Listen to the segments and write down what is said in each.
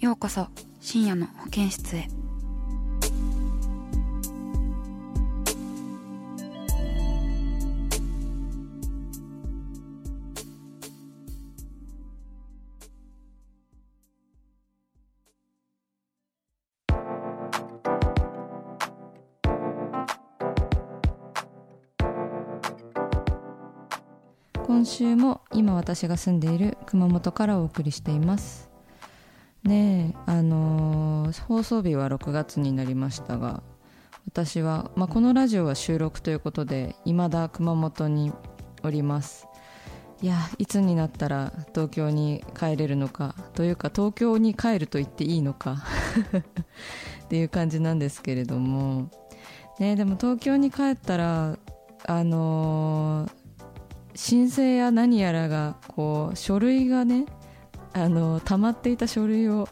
ようこそ深夜の保健室へ。今週も今私が住んでいる熊本からお送りしています。ねあのー放送日は6月になりましたが私は、まあ、このラジオは収録ということで未だ熊本におります。いやいつになったら東京に帰れるのかというか東京に帰ると言っていいのか っていう感じなんですけれども。ねでも東京に帰ったらあのー申請や何やらがこう書類がねあの溜まっていた書類を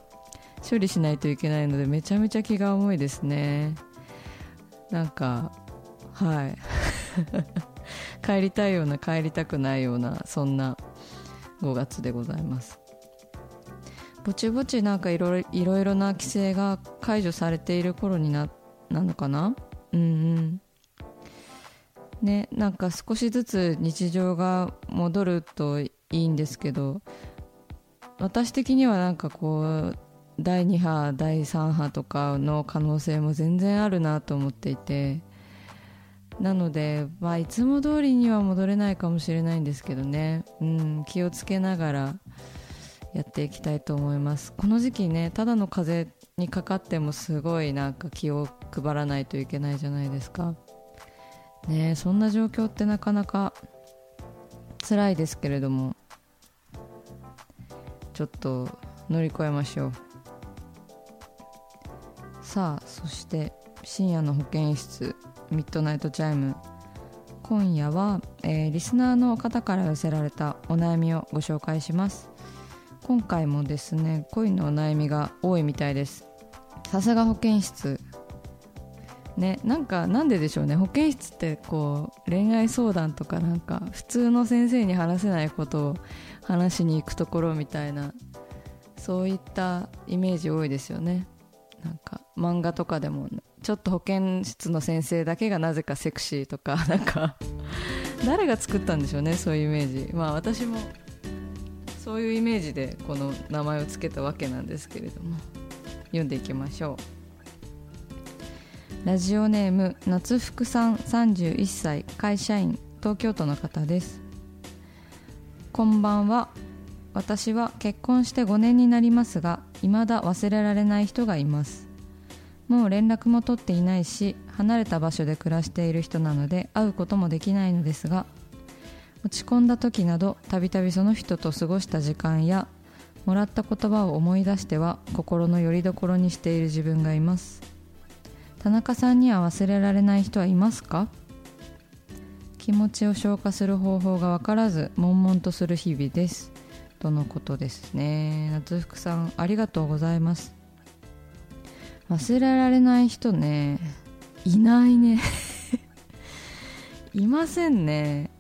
処理しないといけないのでめちゃめちゃ気が重いですね。なんかはい。帰りたいような帰りたくないようなそんな5月でございます。ぼちぼちなんかいろいろいろいろな規制が解除されている頃にななのかな？うんうん。ねなんか少しずつ日常が戻るといいんですけど私的にはなんかこう第2波第3波とかの可能性も全然あるなと思っていてなので、まあ、いつも通りには戻れないかもしれないんですけどね、うん、気をつけながらやっていきたいと思います。この時期ねただの風邪にかかってもすごいなんか気を配らないといけないじゃないですか。ねそんな状況ってなかなか辛いですけれども。ちょっと乗り越えましょう。さあそして深夜の保健室ミッドナイトチャイム。今夜は、えーリスナーの方から寄せられたお悩みをご紹介します。今回もですね恋のお悩みが多いみたいです。さすが保健室。ねなんかなんででしょうね。保健室ってこう恋愛相談とかなんか普通の先生に話せないことを話しに行くところみたいなそういったイメージ多いですよね。なんか漫画とかでもちょっと保健室の先生だけがなぜかセクシーとか なんか誰が作ったんでしょうねそういうイメージ。まあ私もそういうイメージでこの名前を付けたわけなんですけれども読んでいきましょう。ラジオネーム夏福さん31歳会社員東京都の方です。こんばんは。私は結婚して5年になりますが未だ忘れられない人がいます。もう連絡も取っていないし離れた場所で暮らしている人なので会うこともできないのですが落ち込んだ時などたびたびその人と過ごした時間やもらった言葉を思い出しては心の拠り所にしている自分がいます。田中さんには忘れられない人はいますか？気持ちを消化する方法が分からず悶々とする日々です。とのことですね。夏福さんありがとうございます。忘れられない人ね。いないね。いませんね。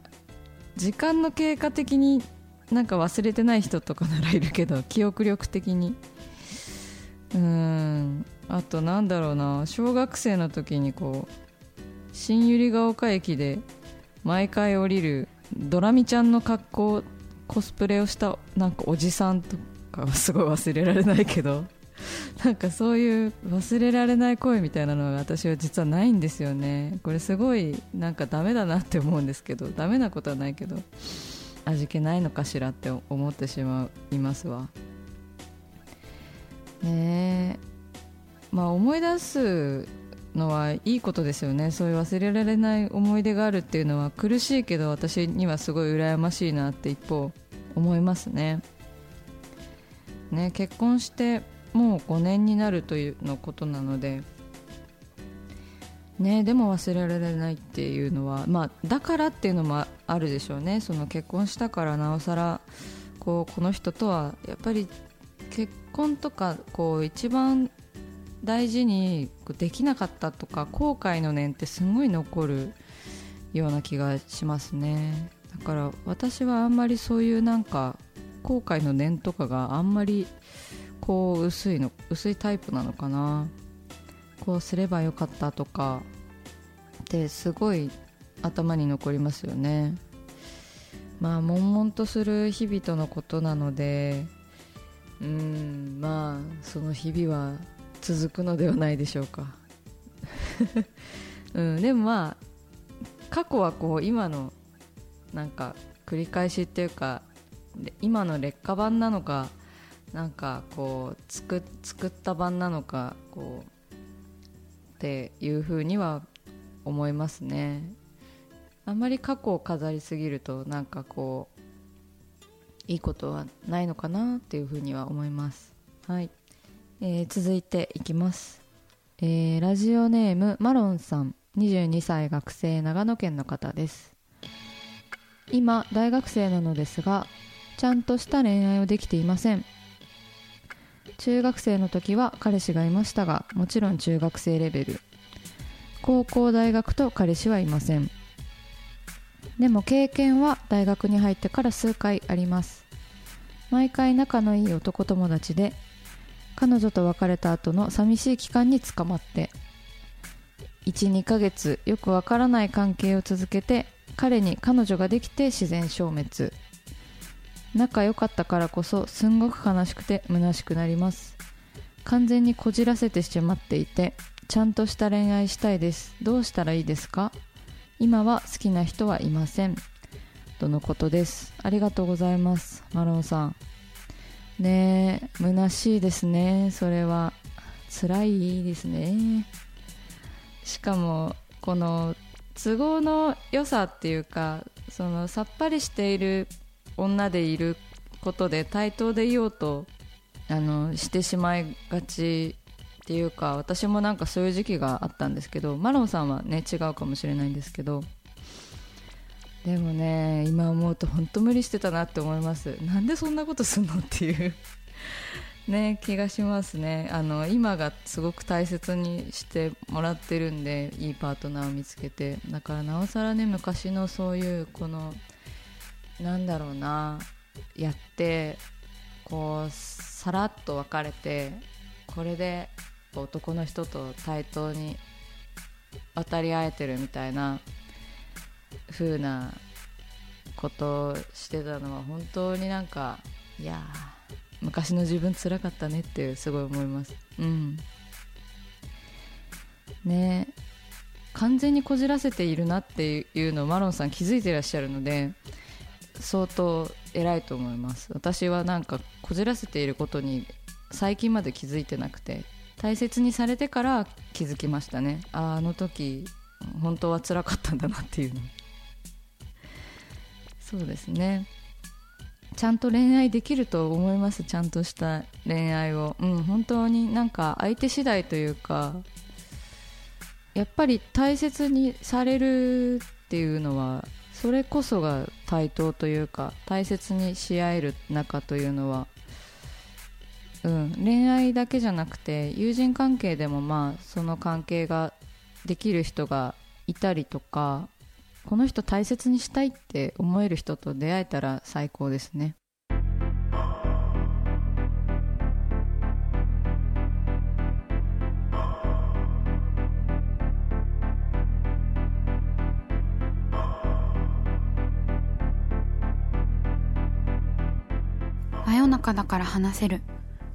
時間の経過的になんか忘れてない人とかならいるけど記憶力的に。うん。あとなんだろうな。小学生の時にこう新百合ヶ丘駅で毎回降りるドラミちゃんの格好コスプレをしたなんかおじさんとかはすごい忘れられないけど なんかそういう忘れられない声みたいなのが私は実はないんですよね。これすごいなんかダメだなって思うんですけどダメなことはないけど味気ないのかしらって思ってしまいますわ。ねまあ思い出すのはいいことですよね。そういう忘れられない思い出があるっていうのは苦しいけど私にはすごい羨ましいなって一方思いますね。ね結婚してもう5年になるというのことなので。ねでも忘れられないっていうのはまあだからっていうのもあるでしょうね。その結婚したからなおさらこうこの人とはやっぱり婚とかこう一番大事にできなかったとか後悔の念ってすごい残るような気がしますね。だから私はあんまりそういうなんか後悔の念とかがあんまりこう薄いの薄いタイプなのかな。こうすればよかったとかってすごい頭に残りますよね。まあ悶々とする日々とのことなのでうんまあその日々は続くのではないでしょうか、うん、でもまあ過去はこう今のなんか繰り返しっていうか今の劣化版なのかなんかこう作作った版なのかこうっていうふうには思いますね。あんまり過去を飾りすぎるとなんかこういいことはないのかなっていうふうには思います。はい。えー、続いていきます、えー、ラジオネームマロンさん。22歳学生長野県の方です。今大学生なのですがちゃんとした恋愛をできていません。中学生の時は彼氏がいましたがもちろん中学生レベル。高校大学と彼氏はいません。でも経験は大学に入ってから数回あります。毎回仲のいい男友達で彼女と別れた後の寂しい期間に捕まって12ヶ月よくわからない関係を続けて彼に彼女ができて自然消滅。仲良かったからこそすんごく悲しくて虚しくなります。完全にこじらせてしまっていてちゃんとした恋愛したいです。どうしたらいいですか？今は好きな人はいません。とのことです。ありがとうございます。マロンさん。ねえ虚しいですね。それは。辛いですね。しかもこの都合の良さっていうかそのさっぱりしている女でいることで対等でいようとあのしてしまいがちっていうか私もなんかそういう時期があったんですけどマロンさんはね違うかもしれないんですけどでもね今思うと本当無理してたなって思います。なんでそんなことすんのっていう ね気がしますね。あの今がすごく大切にしてもらってるんでいいパートナーを見つけて。だからなおさらね昔のそういうこのなんだろうなやってこうさらっと別れてこれで男の人と対等に渡り合えてるみたいな風なことをしてたのは本当になんかいや昔の自分つらかったねってすごい思います。うん。ね完全にこじらせているなっていうのをマロンさん気づいてらっしゃるので相当偉いと思います。私はなんかこじらせていることに最近まで気づいてなくて大切にされてから気づきましたね。ああの時本当は辛かったんだなっていうの。そうですね。ちゃんと恋愛できると思います。ちゃんとした恋愛を。うん本当になんか相手次第というかやっぱり大切にされるっていうのはそれこそが対等というか大切にし合える仲というのはうん、恋愛だけじゃなくて友人関係でもまあその関係ができる人がいたりとかこの人大切にしたいって思える人と出会えたら最高ですね。真夜中だから話せる。